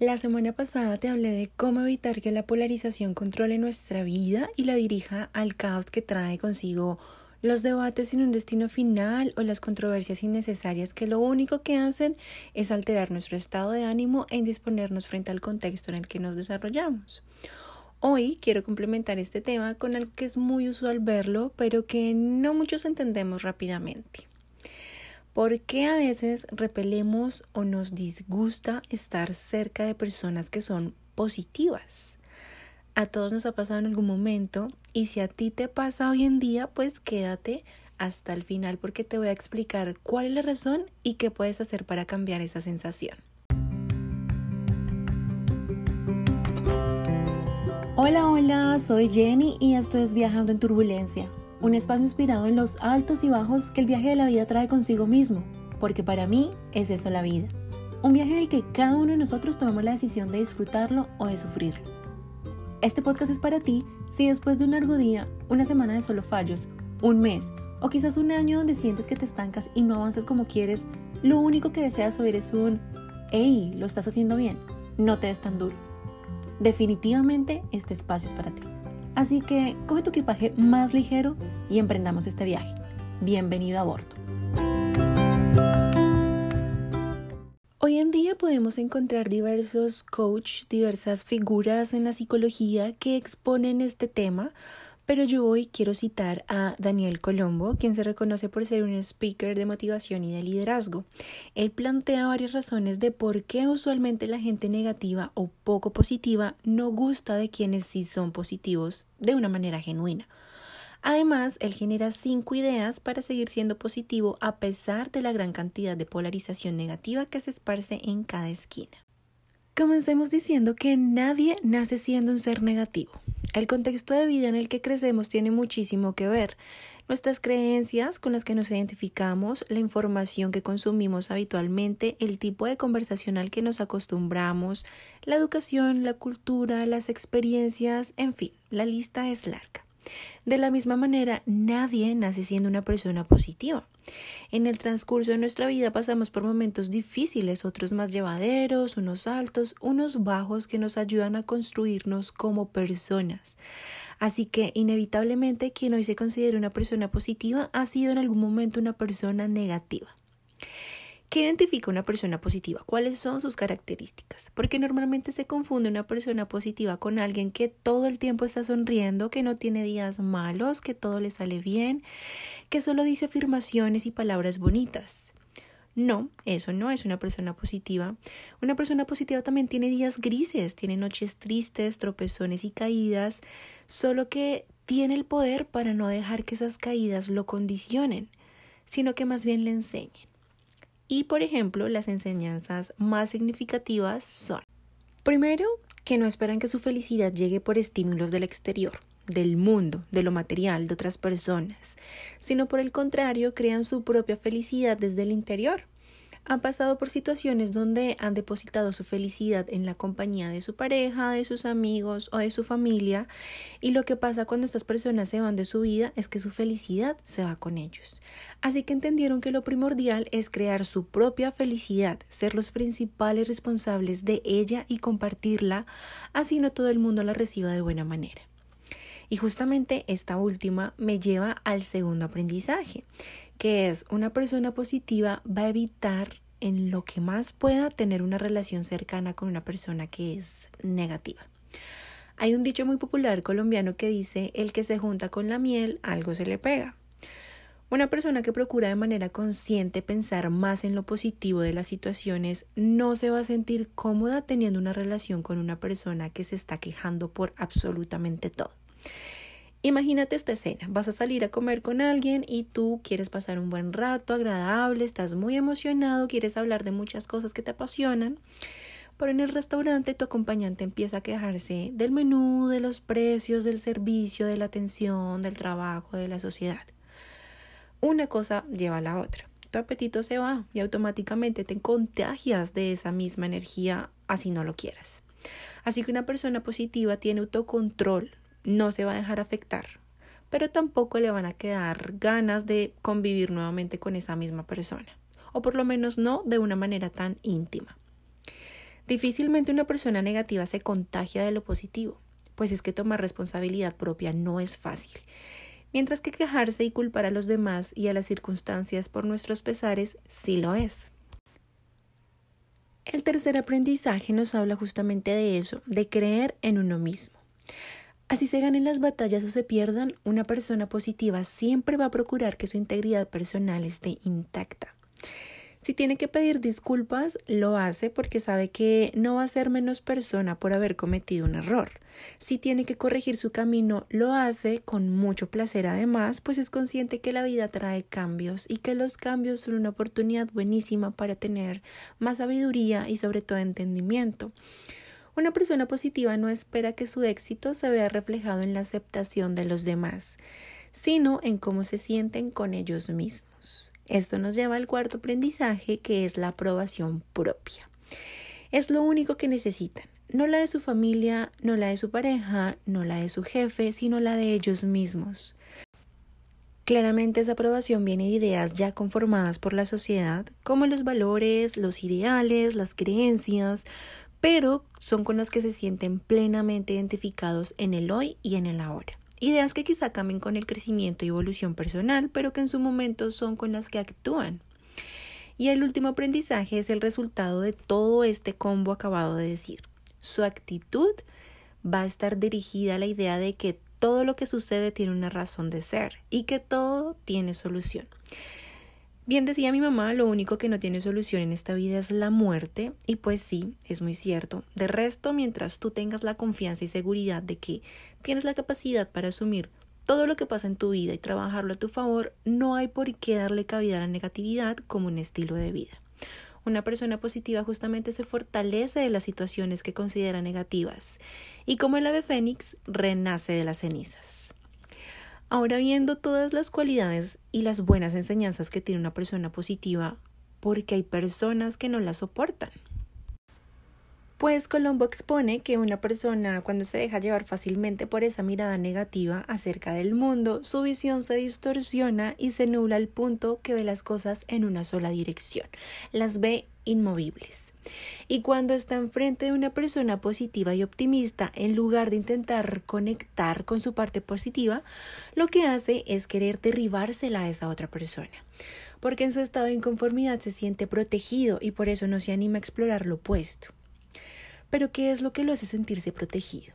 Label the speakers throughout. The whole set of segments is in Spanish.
Speaker 1: La semana pasada te hablé de cómo evitar que la polarización controle nuestra vida y la dirija al caos que trae consigo los debates sin un destino final o las controversias innecesarias que lo único que hacen es alterar nuestro estado de ánimo e indisponernos frente al contexto en el que nos desarrollamos. Hoy quiero complementar este tema con algo que es muy usual verlo, pero que no muchos entendemos rápidamente. ¿Por qué a veces repelemos o nos disgusta estar cerca de personas que son positivas? A todos nos ha pasado en algún momento y si a ti te pasa hoy en día, pues quédate hasta el final porque te voy a explicar cuál es la razón y qué puedes hacer para cambiar esa sensación.
Speaker 2: Hola, hola, soy Jenny y esto es Viajando en Turbulencia un espacio inspirado en los altos y bajos que el viaje de la vida trae consigo mismo, porque para mí es eso la vida. Un viaje en el que cada uno de nosotros tomamos la decisión de disfrutarlo o de sufrirlo. Este podcast es para ti si después de un largo día, una semana de solo fallos, un mes o quizás un año donde sientes que te estancas y no avanzas como quieres, lo único que deseas oír es un ¡Hey! Lo estás haciendo bien, no te des tan duro. Definitivamente este espacio es para ti. Así que coge tu equipaje más ligero y emprendamos este viaje. Bienvenido a bordo.
Speaker 1: Hoy en día podemos encontrar diversos coach, diversas figuras en la psicología que exponen este tema pero yo hoy quiero citar a Daniel Colombo, quien se reconoce por ser un speaker de motivación y de liderazgo. Él plantea varias razones de por qué usualmente la gente negativa o poco positiva no gusta de quienes sí son positivos de una manera genuina. Además, él genera cinco ideas para seguir siendo positivo a pesar de la gran cantidad de polarización negativa que se esparce en cada esquina. Comencemos diciendo que nadie nace siendo un ser negativo. El contexto de vida en el que crecemos tiene muchísimo que ver. Nuestras creencias con las que nos identificamos, la información que consumimos habitualmente, el tipo de conversación al que nos acostumbramos, la educación, la cultura, las experiencias, en fin, la lista es larga. De la misma manera, nadie nace siendo una persona positiva. En el transcurso de nuestra vida pasamos por momentos difíciles, otros más llevaderos, unos altos, unos bajos que nos ayudan a construirnos como personas. Así que inevitablemente quien hoy se considera una persona positiva ha sido en algún momento una persona negativa. ¿Qué identifica una persona positiva? ¿Cuáles son sus características? Porque normalmente se confunde una persona positiva con alguien que todo el tiempo está sonriendo, que no tiene días malos, que todo le sale bien, que solo dice afirmaciones y palabras bonitas. No, eso no es una persona positiva. Una persona positiva también tiene días grises, tiene noches tristes, tropezones y caídas, solo que tiene el poder para no dejar que esas caídas lo condicionen, sino que más bien le enseñen. Y, por ejemplo, las enseñanzas más significativas son, primero, que no esperan que su felicidad llegue por estímulos del exterior, del mundo, de lo material, de otras personas, sino por el contrario, crean su propia felicidad desde el interior han pasado por situaciones donde han depositado su felicidad en la compañía de su pareja, de sus amigos o de su familia y lo que pasa cuando estas personas se van de su vida es que su felicidad se va con ellos. Así que entendieron que lo primordial es crear su propia felicidad, ser los principales responsables de ella y compartirla, así no todo el mundo la reciba de buena manera. Y justamente esta última me lleva al segundo aprendizaje, que es una persona positiva va a evitar en lo que más pueda tener una relación cercana con una persona que es negativa. Hay un dicho muy popular colombiano que dice, el que se junta con la miel, algo se le pega. Una persona que procura de manera consciente pensar más en lo positivo de las situaciones no se va a sentir cómoda teniendo una relación con una persona que se está quejando por absolutamente todo. Imagínate esta escena, vas a salir a comer con alguien y tú quieres pasar un buen rato agradable, estás muy emocionado, quieres hablar de muchas cosas que te apasionan, pero en el restaurante tu acompañante empieza a quejarse del menú, de los precios, del servicio, de la atención, del trabajo, de la sociedad. Una cosa lleva a la otra. Tu apetito se va y automáticamente te contagias de esa misma energía así no lo quieras. Así que una persona positiva tiene autocontrol, no se va a dejar afectar, pero tampoco le van a quedar ganas de convivir nuevamente con esa misma persona, o por lo menos no de una manera tan íntima. Difícilmente una persona negativa se contagia de lo positivo, pues es que tomar responsabilidad propia no es fácil. Mientras que quejarse y culpar a los demás y a las circunstancias por nuestros pesares sí lo es. El tercer aprendizaje nos habla justamente de eso, de creer en uno mismo. Así se ganen las batallas o se pierdan, una persona positiva siempre va a procurar que su integridad personal esté intacta. Si tiene que pedir disculpas, lo hace porque sabe que no va a ser menos persona por haber cometido un error. Si tiene que corregir su camino, lo hace con mucho placer además, pues es consciente que la vida trae cambios y que los cambios son una oportunidad buenísima para tener más sabiduría y sobre todo entendimiento. Una persona positiva no espera que su éxito se vea reflejado en la aceptación de los demás, sino en cómo se sienten con ellos mismos. Esto nos lleva al cuarto aprendizaje que es la aprobación propia. Es lo único que necesitan, no la de su familia, no la de su pareja, no la de su jefe, sino la de ellos mismos. Claramente esa aprobación viene de ideas ya conformadas por la sociedad, como los valores, los ideales, las creencias, pero son con las que se sienten plenamente identificados en el hoy y en el ahora. Ideas que quizá cambien con el crecimiento y evolución personal, pero que en su momento son con las que actúan. Y el último aprendizaje es el resultado de todo este combo acabado de decir. Su actitud va a estar dirigida a la idea de que todo lo que sucede tiene una razón de ser y que todo tiene solución. Bien decía mi mamá, lo único que no tiene solución en esta vida es la muerte, y pues sí, es muy cierto. De resto, mientras tú tengas la confianza y seguridad de que tienes la capacidad para asumir todo lo que pasa en tu vida y trabajarlo a tu favor, no hay por qué darle cabida a la negatividad como un estilo de vida. Una persona positiva justamente se fortalece de las situaciones que considera negativas y como el ave fénix renace de las cenizas. Ahora viendo todas las cualidades y las buenas enseñanzas que tiene una persona positiva, porque hay personas que no la soportan. Pues Colombo expone que una persona cuando se deja llevar fácilmente por esa mirada negativa acerca del mundo, su visión se distorsiona y se nubla al punto que ve las cosas en una sola dirección, las ve inmovibles. Y cuando está enfrente de una persona positiva y optimista, en lugar de intentar conectar con su parte positiva, lo que hace es querer derribársela a esa otra persona. Porque en su estado de inconformidad se siente protegido y por eso no se anima a explorar lo opuesto. Pero ¿qué es lo que lo hace sentirse protegido?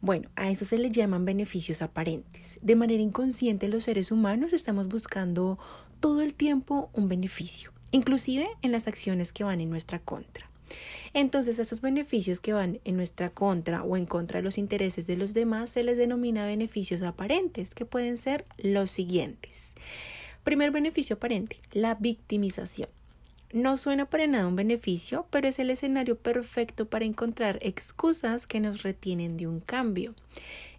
Speaker 1: Bueno, a eso se le llaman beneficios aparentes. De manera inconsciente los seres humanos estamos buscando todo el tiempo un beneficio inclusive en las acciones que van en nuestra contra. Entonces, a esos beneficios que van en nuestra contra o en contra de los intereses de los demás se les denomina beneficios aparentes, que pueden ser los siguientes. Primer beneficio aparente, la victimización. No suena para nada un beneficio, pero es el escenario perfecto para encontrar excusas que nos retienen de un cambio.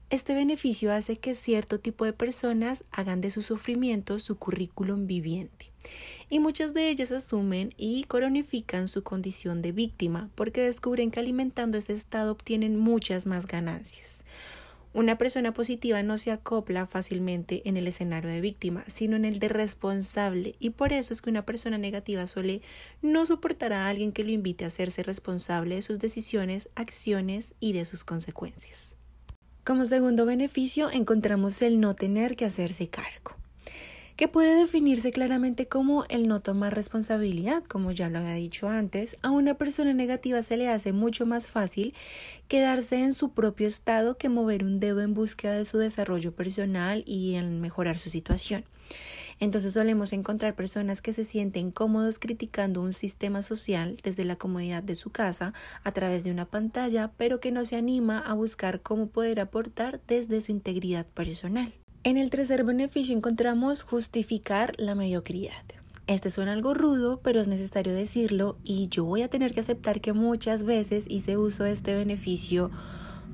Speaker 1: Este beneficio hace que cierto tipo de personas hagan de su sufrimiento su currículum viviente y muchas de ellas asumen y cronifican su condición de víctima porque descubren que alimentando ese estado obtienen muchas más ganancias. Una persona positiva no se acopla fácilmente en el escenario de víctima, sino en el de responsable, y por eso es que una persona negativa suele no soportar a alguien que lo invite a hacerse responsable de sus decisiones, acciones y de sus consecuencias. Como segundo beneficio encontramos el no tener que hacerse cargo, que puede definirse claramente como el no tomar responsabilidad, como ya lo había dicho antes, a una persona negativa se le hace mucho más fácil quedarse en su propio estado que mover un dedo en búsqueda de su desarrollo personal y en mejorar su situación. Entonces solemos encontrar personas que se sienten cómodos criticando un sistema social desde la comodidad de su casa a través de una pantalla, pero que no se anima a buscar cómo poder aportar desde su integridad personal. En el tercer beneficio encontramos justificar la mediocridad. Este suena algo rudo, pero es necesario decirlo y yo voy a tener que aceptar que muchas veces hice uso de este beneficio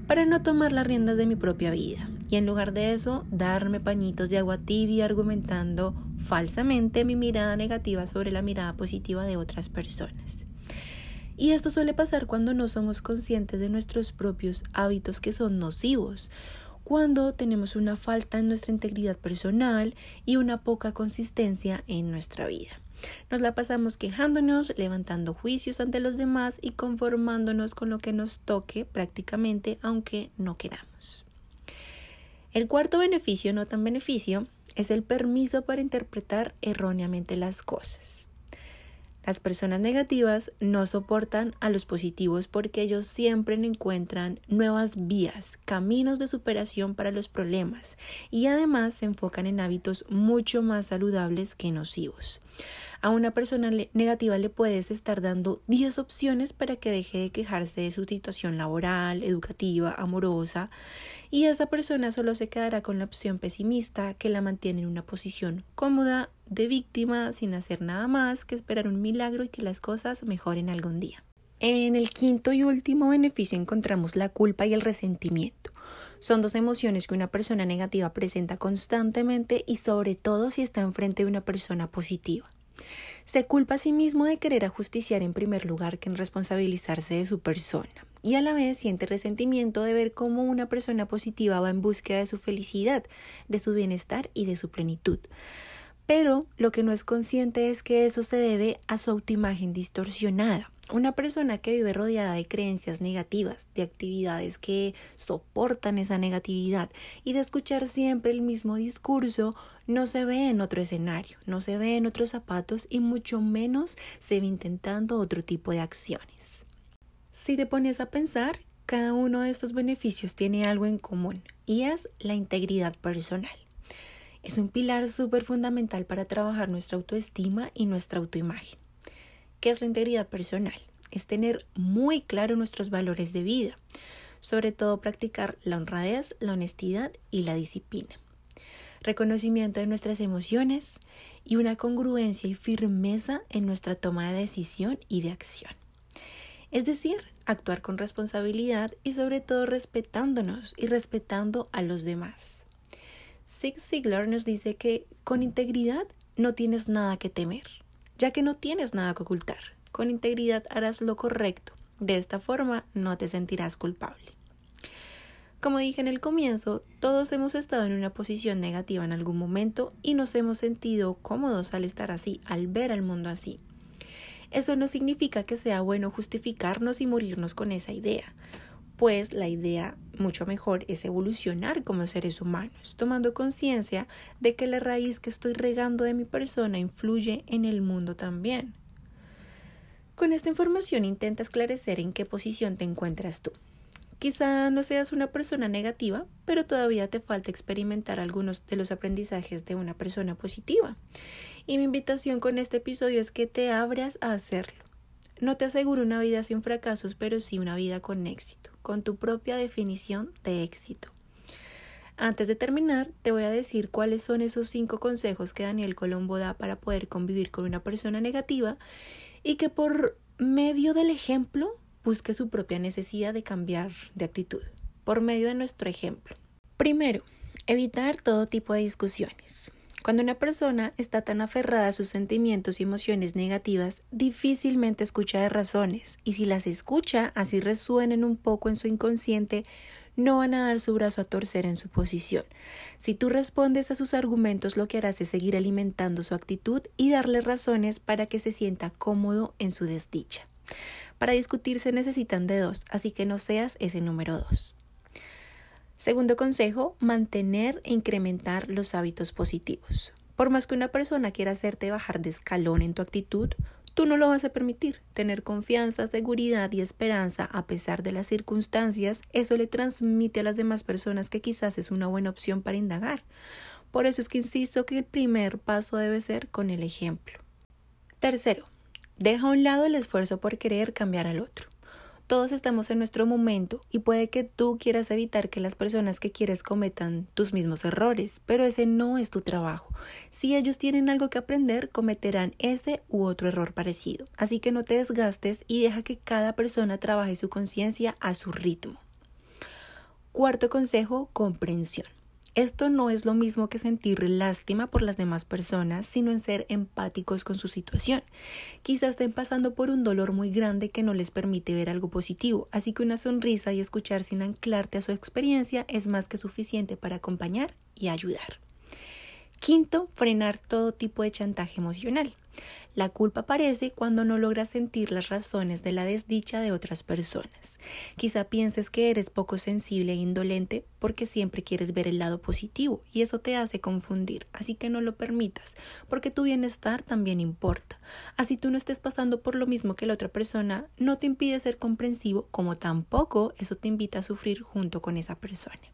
Speaker 1: para no tomar las riendas de mi propia vida y en lugar de eso darme pañitos de agua tibia argumentando falsamente mi mirada negativa sobre la mirada positiva de otras personas. Y esto suele pasar cuando no somos conscientes de nuestros propios hábitos que son nocivos, cuando tenemos una falta en nuestra integridad personal y una poca consistencia en nuestra vida. Nos la pasamos quejándonos, levantando juicios ante los demás y conformándonos con lo que nos toque prácticamente aunque no queramos. El cuarto beneficio, no tan beneficio, es el permiso para interpretar erróneamente las cosas. Las personas negativas no soportan a los positivos porque ellos siempre encuentran nuevas vías, caminos de superación para los problemas y además se enfocan en hábitos mucho más saludables que nocivos. A una persona negativa le puedes estar dando 10 opciones para que deje de quejarse de su situación laboral, educativa, amorosa, y esa persona solo se quedará con la opción pesimista que la mantiene en una posición cómoda de víctima sin hacer nada más que esperar un milagro y que las cosas mejoren algún día. En el quinto y último beneficio encontramos la culpa y el resentimiento. Son dos emociones que una persona negativa presenta constantemente y sobre todo si está enfrente de una persona positiva. Se culpa a sí mismo de querer ajusticiar en primer lugar que en responsabilizarse de su persona, y a la vez siente resentimiento de ver cómo una persona positiva va en búsqueda de su felicidad, de su bienestar y de su plenitud. Pero lo que no es consciente es que eso se debe a su autoimagen distorsionada. Una persona que vive rodeada de creencias negativas, de actividades que soportan esa negatividad y de escuchar siempre el mismo discurso, no se ve en otro escenario, no se ve en otros zapatos y mucho menos se ve intentando otro tipo de acciones. Si te pones a pensar, cada uno de estos beneficios tiene algo en común y es la integridad personal. Es un pilar súper fundamental para trabajar nuestra autoestima y nuestra autoimagen. ¿Qué es la integridad personal? Es tener muy claro nuestros valores de vida, sobre todo practicar la honradez, la honestidad y la disciplina. Reconocimiento de nuestras emociones y una congruencia y firmeza en nuestra toma de decisión y de acción. Es decir, actuar con responsabilidad y sobre todo respetándonos y respetando a los demás. Zig Ziglar nos dice que con integridad no tienes nada que temer ya que no tienes nada que ocultar. Con integridad harás lo correcto. De esta forma no te sentirás culpable. Como dije en el comienzo, todos hemos estado en una posición negativa en algún momento y nos hemos sentido cómodos al estar así, al ver al mundo así. Eso no significa que sea bueno justificarnos y morirnos con esa idea, pues la idea mucho mejor es evolucionar como seres humanos, tomando conciencia de que la raíz que estoy regando de mi persona influye en el mundo también. Con esta información intenta esclarecer en qué posición te encuentras tú. Quizá no seas una persona negativa, pero todavía te falta experimentar algunos de los aprendizajes de una persona positiva. Y mi invitación con este episodio es que te abras a hacerlo. No te aseguro una vida sin fracasos, pero sí una vida con éxito con tu propia definición de éxito. Antes de terminar, te voy a decir cuáles son esos cinco consejos que Daniel Colombo da para poder convivir con una persona negativa y que por medio del ejemplo busque su propia necesidad de cambiar de actitud, por medio de nuestro ejemplo. Primero, evitar todo tipo de discusiones. Cuando una persona está tan aferrada a sus sentimientos y emociones negativas, difícilmente escucha de razones, y si las escucha, así resuenen un poco en su inconsciente, no van a dar su brazo a torcer en su posición. Si tú respondes a sus argumentos, lo que harás es seguir alimentando su actitud y darle razones para que se sienta cómodo en su desdicha. Para discutir se necesitan de dos, así que no seas ese número dos. Segundo consejo, mantener e incrementar los hábitos positivos. Por más que una persona quiera hacerte bajar de escalón en tu actitud, tú no lo vas a permitir. Tener confianza, seguridad y esperanza a pesar de las circunstancias, eso le transmite a las demás personas que quizás es una buena opción para indagar. Por eso es que insisto que el primer paso debe ser con el ejemplo. Tercero, deja a un lado el esfuerzo por querer cambiar al otro. Todos estamos en nuestro momento y puede que tú quieras evitar que las personas que quieres cometan tus mismos errores, pero ese no es tu trabajo. Si ellos tienen algo que aprender, cometerán ese u otro error parecido. Así que no te desgastes y deja que cada persona trabaje su conciencia a su ritmo. Cuarto consejo, comprensión. Esto no es lo mismo que sentir lástima por las demás personas, sino en ser empáticos con su situación. Quizás estén pasando por un dolor muy grande que no les permite ver algo positivo, así que una sonrisa y escuchar sin anclarte a su experiencia es más que suficiente para acompañar y ayudar. Quinto, frenar todo tipo de chantaje emocional. La culpa aparece cuando no logras sentir las razones de la desdicha de otras personas. Quizá pienses que eres poco sensible e indolente porque siempre quieres ver el lado positivo y eso te hace confundir, así que no lo permitas, porque tu bienestar también importa. Así tú no estés pasando por lo mismo que la otra persona, no te impide ser comprensivo, como tampoco eso te invita a sufrir junto con esa persona.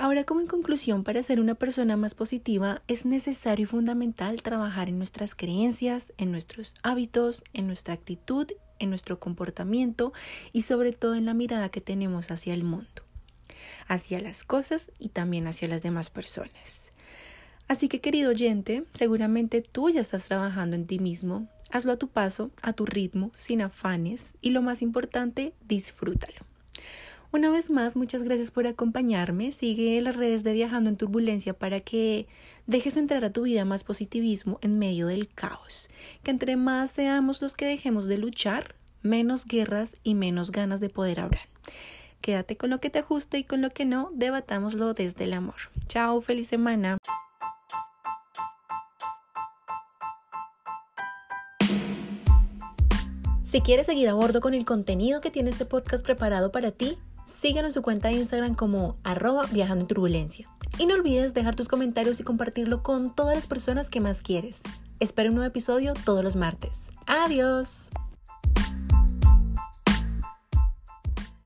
Speaker 1: Ahora, como en conclusión, para ser una persona más positiva es necesario y fundamental trabajar en nuestras creencias, en nuestros hábitos, en nuestra actitud, en nuestro comportamiento y sobre todo en la mirada que tenemos hacia el mundo, hacia las cosas y también hacia las demás personas. Así que querido oyente, seguramente tú ya estás trabajando en ti mismo, hazlo a tu paso, a tu ritmo, sin afanes y lo más importante, disfrútalo. Una vez más, muchas gracias por acompañarme. Sigue las redes de Viajando en Turbulencia para que dejes entrar a tu vida más positivismo en medio del caos. Que entre más seamos los que dejemos de luchar, menos guerras y menos ganas de poder hablar. Quédate con lo que te ajuste y con lo que no, debatámoslo desde el amor. Chao, feliz semana. Si quieres seguir a bordo con el contenido que tiene este podcast preparado para ti, Síguenos en su cuenta de Instagram como arroba viajando en turbulencia. Y no olvides dejar tus comentarios y compartirlo con todas las personas que más quieres. Espero un nuevo episodio todos los martes. Adiós.